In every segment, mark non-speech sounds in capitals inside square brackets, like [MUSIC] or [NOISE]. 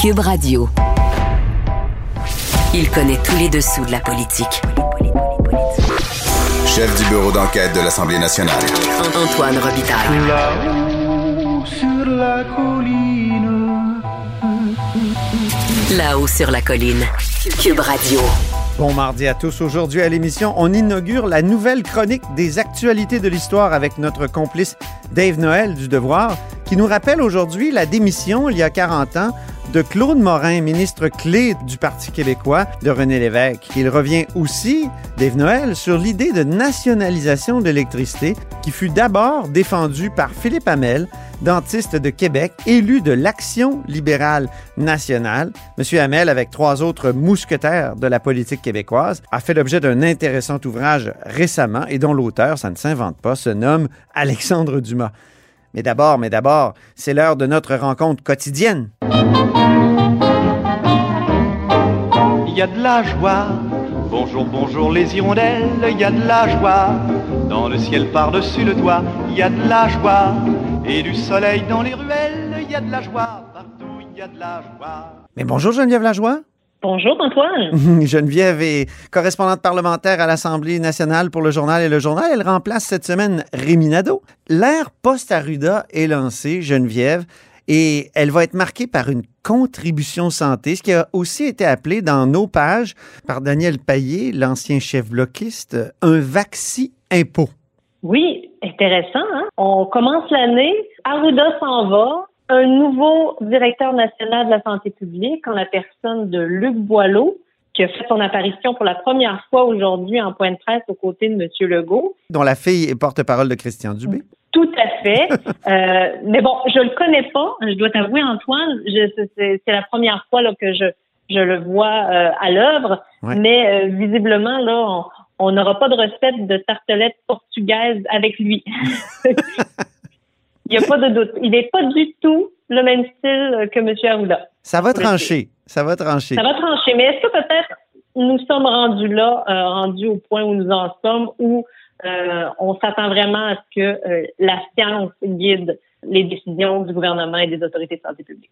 Cube Radio. Il connaît tous les dessous de la politique. Chef du bureau d'enquête de l'Assemblée nationale. Antoine Robitaille. Là-haut sur la colline. Là-haut sur la colline. Cube Radio. Bon mardi à tous. Aujourd'hui à l'émission, on inaugure la nouvelle chronique des actualités de l'histoire avec notre complice Dave Noël du Devoir, qui nous rappelle aujourd'hui la démission, il y a 40 ans, de Claude Morin, ministre clé du Parti québécois de René Lévesque. Il revient aussi, Dave Noël, sur l'idée de nationalisation de l'électricité qui fut d'abord défendue par Philippe Hamel, dentiste de Québec, élu de l'Action libérale nationale. Monsieur Hamel, avec trois autres mousquetaires de la politique québécoise, a fait l'objet d'un intéressant ouvrage récemment et dont l'auteur, ça ne s'invente pas, se nomme Alexandre Dumas. Mais d'abord, mais d'abord, c'est l'heure de notre rencontre quotidienne. Il y a de la joie. Bonjour, bonjour les hirondelles. Il y a de la joie. Dans le ciel par-dessus le toit. Il y a de la joie. Et du soleil dans les ruelles. Il y a de la joie. Partout, il y a de la joie. Mais bonjour Geneviève Lajoie. Bonjour Antoine. [LAUGHS] Geneviève est correspondante parlementaire à l'Assemblée nationale pour le journal et le journal. Elle remplace cette semaine Rémi Nadeau. L'ère post-Arruda est lancée, Geneviève, et elle va être marquée par une contribution santé, ce qui a aussi été appelé dans nos pages par Daniel Payet, l'ancien chef bloquiste, un vaccin impôt. Oui, intéressant. Hein? On commence l'année, Arruda s'en va, un nouveau directeur national de la santé publique en la personne de Luc Boileau, qui a fait son apparition pour la première fois aujourd'hui en point de presse aux côtés de M. Legault. Dont la fille est porte-parole de Christian Dubé. Tout à fait. [LAUGHS] euh, mais bon, je le connais pas. Je dois t'avouer, Antoine, c'est la première fois là, que je, je le vois euh, à l'œuvre. Ouais. Mais euh, visiblement, là, on n'aura pas de recette de tartelette portugaise avec lui. [LAUGHS] Il n'y a pas de doute. Il n'est pas du tout le même style que M. Arruda. Ça va trancher. Ça va trancher. Ça va trancher. Mais est-ce que peut-être nous sommes rendus là, euh, rendus au point où nous en sommes, où euh, on s'attend vraiment à ce que euh, la science guide les décisions du gouvernement et des autorités de santé publique?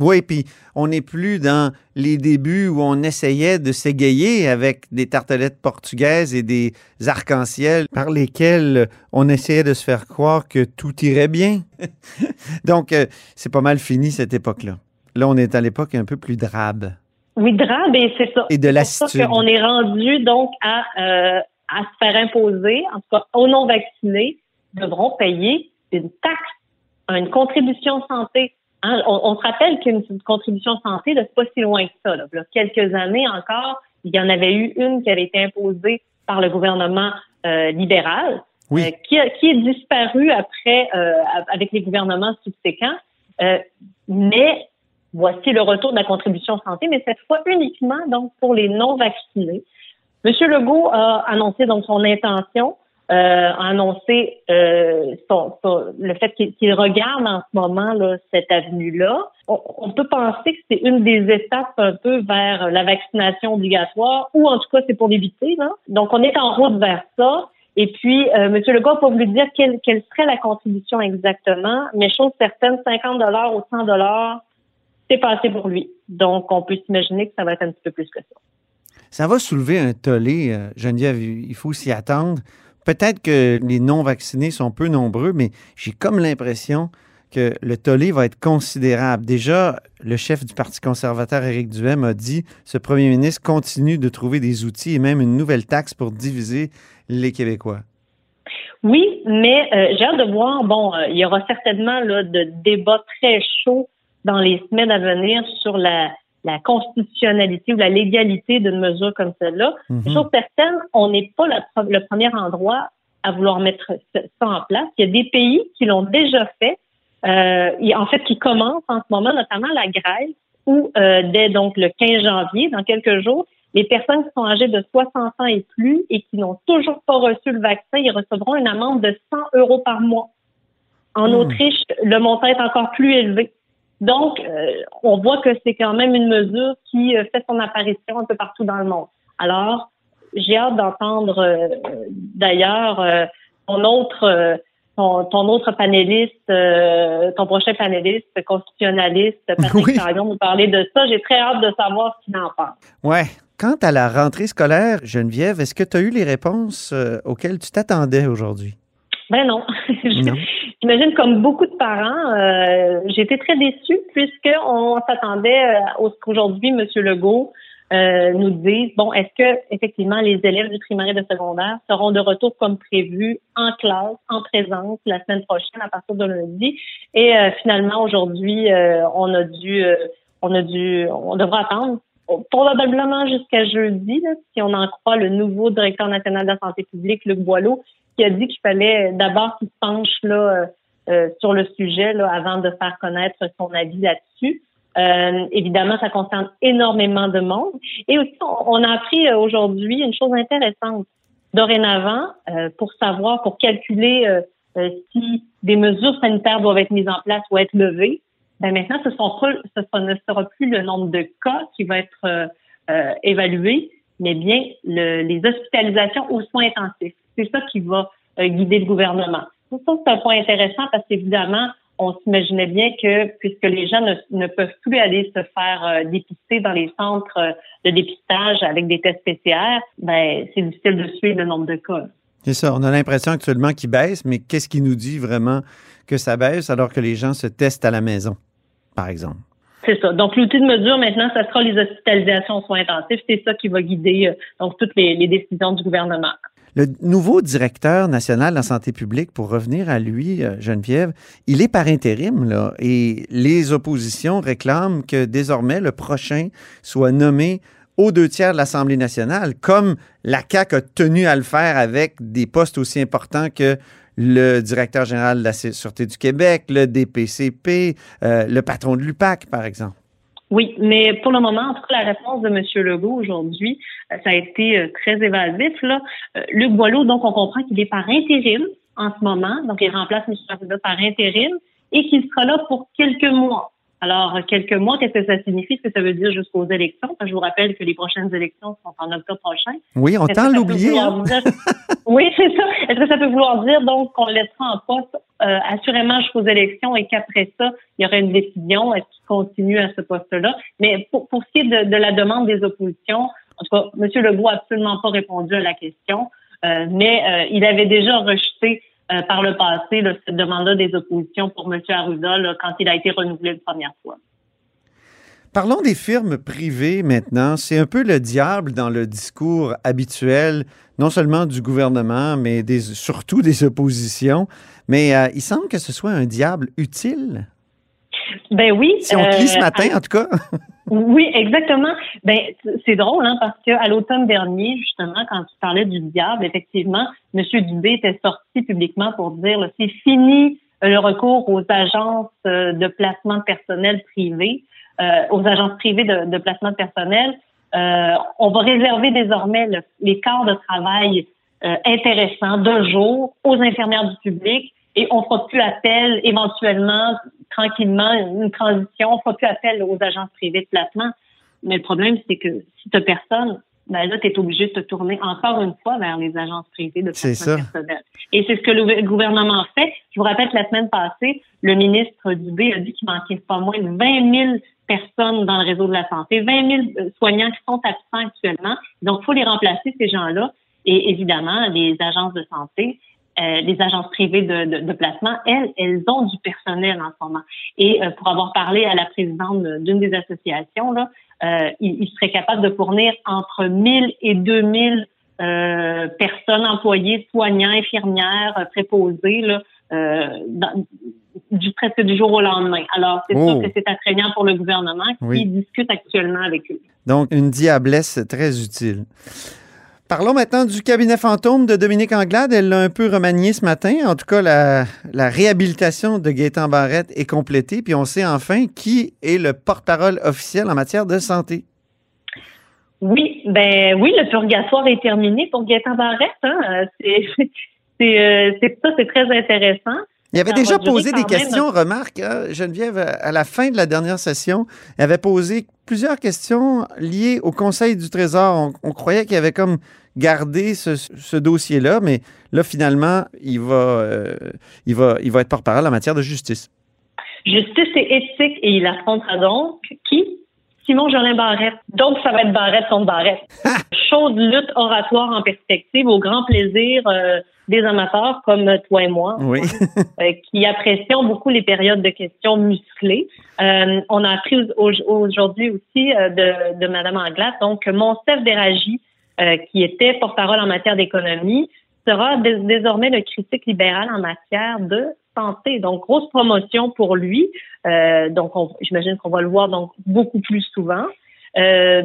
Oui, puis on n'est plus dans les débuts où on essayait de s'égayer avec des tartelettes portugaises et des arcs-en-ciel par lesquels on essayait de se faire croire que tout irait bien. [LAUGHS] Donc, euh, c'est pas mal fini cette époque-là. Là, on est à l'époque un peu plus drabe. Oui, drabe, et c'est ça. Et de lassitude. qu'on est rendu donc à, euh, à se faire imposer, en tout cas aux non-vaccinés, devront payer une taxe, une contribution santé. Hein, on, on se rappelle qu'une une contribution santé, c'est pas si loin que ça. Là. Quelques années encore, il y en avait eu une qui avait été imposée par le gouvernement euh, libéral, Oui. euh, qui, a, qui est disparue après euh, avec les gouvernements subséquents. Mais voici le retour de la contribution santé, mais cette fois uniquement donc pour les non vaccinés. Monsieur Legault a annoncé donc son intention, euh, annoncé euh, son- le fait qu'il regarde en ce moment cette avenue-là. On, peut penser que c'est une des étapes un peu vers la vaccination obligatoire, ou en tout cas c'est pour l'éviter. Donc on est en route vers ça. Et puis, euh, M. Legault n'a pas voulu dire quelle, quelle serait la contribution exactement, mais chose certaine, 50 dollars ou 100 dollars, c'est pas assez pour lui. Donc, on peut s'imaginer que ça va être un petit peu plus que ça. Ça va soulever un tollé, euh, Geneviève, il faut s'y attendre. Peut-être que les non-vaccinés sont peu nombreux, mais j'ai comme l'impression que le tollé va être considérable. Déjà, le chef du Parti conservateur, Éric Duhem, a dit ce premier ministre continue de trouver des outils et même une nouvelle taxe pour diviser les Québécois. Oui, mais euh, j'ai hâte de voir. Bon, euh, il y aura certainement là, de débats très chauds dans les semaines à venir sur la, la constitutionnalité ou la légalité d'une mesure comme celle-là. Mhm. Chose certaine, on n'est pas le premier endroit à vouloir mettre ça en place. Il y a des pays qui l'ont déjà fait. euh, en fait, qui commence en ce moment, notamment la Grèce, où euh, dès donc le 15 janvier, dans quelques jours, les personnes qui sont âgées de 60 ans et plus et qui n'ont toujours pas reçu le vaccin, ils recevront une amende de 100 euros par mois. En Hmm. Autriche, le montant est encore plus élevé. Donc, euh, on voit que c'est quand même une mesure qui euh, fait son apparition un peu partout dans le monde. Alors, j'ai hâte d'entendre euh, d'ailleurs ton autre ton, ton autre panéliste, ton prochain panéliste constitutionnaliste, [LAUGHS] Patrick Oui. Nous parler de ça. J'ai très hâte de savoir ce qu'il en pense. Ouais. Quant à la rentrée scolaire, Geneviève, est-ce que tu as eu les réponses auxquelles tu t'attendais aujourd'hui? Ben non. [LAUGHS] Non. J'imagine comme beaucoup de parents, euh, été très déçue puisqu'on s'attendait euh, qu'aujourd'hui, M. Legault euh, nous dise, bon, est-ce que effectivement les élèves du primaire et de secondaire seront de retour comme prévu en classe, en présence la semaine prochaine à partir de lundi? Et euh, finalement, aujourd'hui, euh, on a dû euh, on a dû on devra attendre probablement jusqu'à jeudi, là, si on en croit le nouveau directeur national de la santé publique, Luc Boileau, qui a dit qu'il fallait d'abord qu'il penche là, euh, euh, sur le sujet là, avant de faire connaître son avis là-dessus. Euh, évidemment, ça concerne énormément de monde. Et aussi, on, a appris euh, aujourd'hui une chose intéressante. Dorénavant, euh, pour savoir, pour calculer euh, euh, si des mesures sanitaires doivent être mises en place ou être levées, ben maintenant, ce, sont ne sera plus le nombre de cas qui va être évalué, mais bien le- les hospitalisations aux soins intensifs. C'est ça qui va euh, guider le gouvernement. Que c'est un point intéressant parce qu'évidemment, on s'imaginait bien que puisque les gens ne, ne peuvent plus aller se faire euh, dépister dans les centres euh, de dépistage avec des tests PCR, ben c'est difficile de suivre le nombre de cas. C'est ça. On a l'impression actuellement qu'il baisse, mais qu'est-ce qui nous dit vraiment que ça baisse alors que les gens se testent à la maison, par exemple? C'est ça. Donc, l'outil de mesure, maintenant, ça sera les hospitalisations aux soins intensifs. C'est ça qui va guider euh, donc toutes les, les décisions du gouvernement. Le nouveau directeur national de la santé publique, pour revenir à lui, euh, Geneviève, il est par intérim, là, et les oppositions réclament que désormais le prochain soit nommé aux deux tiers de l'Assemblée nationale, comme la CAQ a tenu à le faire avec des postes aussi importants que le directeur général de la Sûreté du Québec, le DPCP, euh, le patron de l'UPAC, par exemple. Oui, mais pour le moment, en tout cas, la réponse de M. Legault aujourd'hui, euh, ça a été euh, très évasif. Là. Euh, Luc Boileau, donc, on comprend qu'il est par intérim en ce moment, donc il remplace M. Arruda par intérim et qu'il sera là pour quelques mois. Alors, quelques mois, qu'est-ce que ça signifie? Est-ce que ça veut dire jusqu'aux élections? Je vous rappelle que les prochaines élections sont en octobre prochain. Oui, on tend l'oublier. hein? dire- oui, c'est ça. Est-ce que ça peut vouloir dire donc qu'on laissera en poste euh, assurément jusqu'aux élections et qu'après ça, il y aura une décision, est-ce qu'il continue à ce poste-là? Mais pour, pour ce qui est de, de la demande des oppositions, en tout cas, M. Legault n'a absolument pas répondu à la question, euh, mais euh, il avait déjà rejeté euh, par le passé là, cette demande-là des oppositions pour M. Arruda là, quand il a été renouvelé une première fois. Parlons des firmes privées maintenant. C'est un peu le diable dans le discours habituel, non seulement du gouvernement, mais des, surtout des oppositions. Mais euh, il semble que ce soit un diable utile. Ben oui. Si on te lit ce euh, matin, en tout cas. [LAUGHS] Oui, exactement. Ben, c'est drôle, hein, parce qu'à l'automne dernier, justement, quand tu parlais du diable, effectivement, M. Dubé était sorti publiquement pour dire c'est fini euh, le recours aux agences euh, de placement personnel privé, euh, aux agences privées de, placement personnel. Euh, on va réserver désormais le- les quarts de travail euh, intéressants de jour aux infirmières du public et on fera plus appel éventuellement tranquillement une transition, on fera plus appel aux agences privées de placement. Mais le problème, c'est que si tu personne, ben là, tu es obligé de te tourner encore une fois vers les agences privées de C'est placement ça. personnel. Et c'est ce que le gouvernement fait. Je vous rappelle que la semaine passée, le ministre Dubé a dit qu'il manquait pas moins de 20 000 personnes dans le réseau de la santé, 20 000 euh, soignants qui sont absents actuellement. Donc, il faut les remplacer, ces gens-là. Et évidemment, les agences de santé, euh, les agences privées de, de, de placement, elles, elles ont du personnel en ce moment. Et euh, pour avoir parlé à la présidente de- d'une des associations, là, euh, ils, ils seraient capables de fournir entre 1000 et 2000 euh, personnes employées, soignants, infirmières, euh, préposées, là, euh, dans- du presque du jour au lendemain. Alors, c'est Oh. sûr que c'est attrayant pour le gouvernement qui Oui. discute actuellement avec eux. Donc, une diablesse très utile. Parlons maintenant du cabinet fantôme de Dominique Anglade. Elle l'a un peu remanié ce matin. En tout cas, la, réhabilitation de Gaétan Barrette est complétée. Puis on sait enfin qui est le porte-parole officiel en matière de santé. Oui, ben oui, le purgatoire est terminé pour Gaétan Barrette. Hein. [LAUGHS] Euh, c'est ça, c'est très intéressant. Il avait Ça déjà posé des même. questions, remarque, hein, Geneviève, à la fin de la dernière session, il avait posé plusieurs questions liées au Conseil du Trésor. On, on croyait qu'il avait comme gardé ce, ce dossier-là, mais là, finalement, il va, euh, il va, il va être porte-parole en matière de justice. Justice et éthique, et il affrontera donc qui? Simon Jolin Barrette. Donc, ça va être Barrette contre Barrette. Chaude lutte oratoire en perspective, au grand plaisir euh, des amateurs comme toi et moi, Oui. euh, qui apprécions beaucoup les périodes de questions musclées. Euh, on a appris au- aujourd'hui aussi euh, de, de Mme Anglade, donc Monsef Déragi, euh, qui était porte-parole en matière d'économie, sera dés- désormais le critique libéral en matière de santé. Donc, grosse promotion pour lui. Euh, donc, on- j'imagine qu'on va le voir donc beaucoup plus souvent. Euh,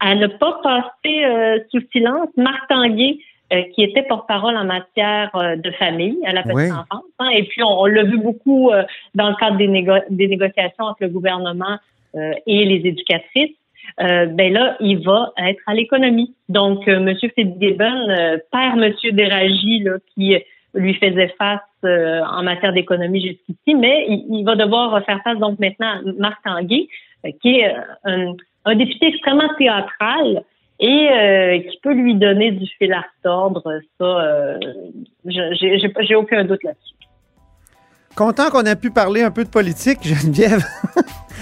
à ne pas passer euh, sous silence, Marc Tanguay, euh, qui était porte-parole en matière euh, de famille à la petite Oui. enfance. hein. et puis, on, on l'a vu beaucoup euh, dans le cadre des, négo- des négociations entre le gouvernement euh, et les éducatrices. Euh, ben là, il va être à l'économie. Donc, euh, M. Fitzgibbon euh, perd M. Déragi, là, qui lui faisait face euh, en matière d'économie jusqu'ici, mais il, il va devoir faire face donc maintenant à Marc Tanguay, qui est un, un député extrêmement théâtral et euh, qui peut lui donner du fil à retordre. Ça, euh, j'ai aucun doute là-dessus. Content qu'on a pu parler un peu de politique, [LAUGHS] Geneviève,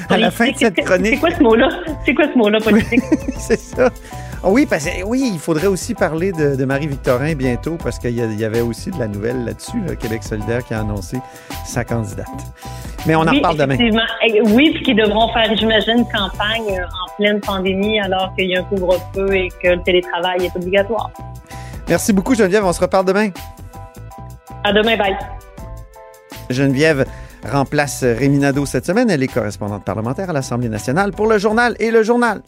à la fin de cette C'est chronique. quoi ce mot-là? C'est quoi ce mot-là politique? [LAUGHS] C'est ça. Ah oui, parce que oui, il faudrait aussi parler de, de Marie-Victorin bientôt, parce qu'il y, avait aussi de la nouvelle là-dessus, là, Québec solidaire qui a annoncé sa candidate. Mais on en oui, reparle demain. Oui, puis qu'ils devront faire, j'imagine, campagne euh, en pleine pandémie alors qu'il y a un couvre-feu et que le télétravail est obligatoire. Merci beaucoup, Geneviève. On se reparle demain. À demain, bye. Geneviève remplace Rémi Nadeau cette semaine. Elle est correspondante parlementaire à l'Assemblée nationale pour le journal et le journal.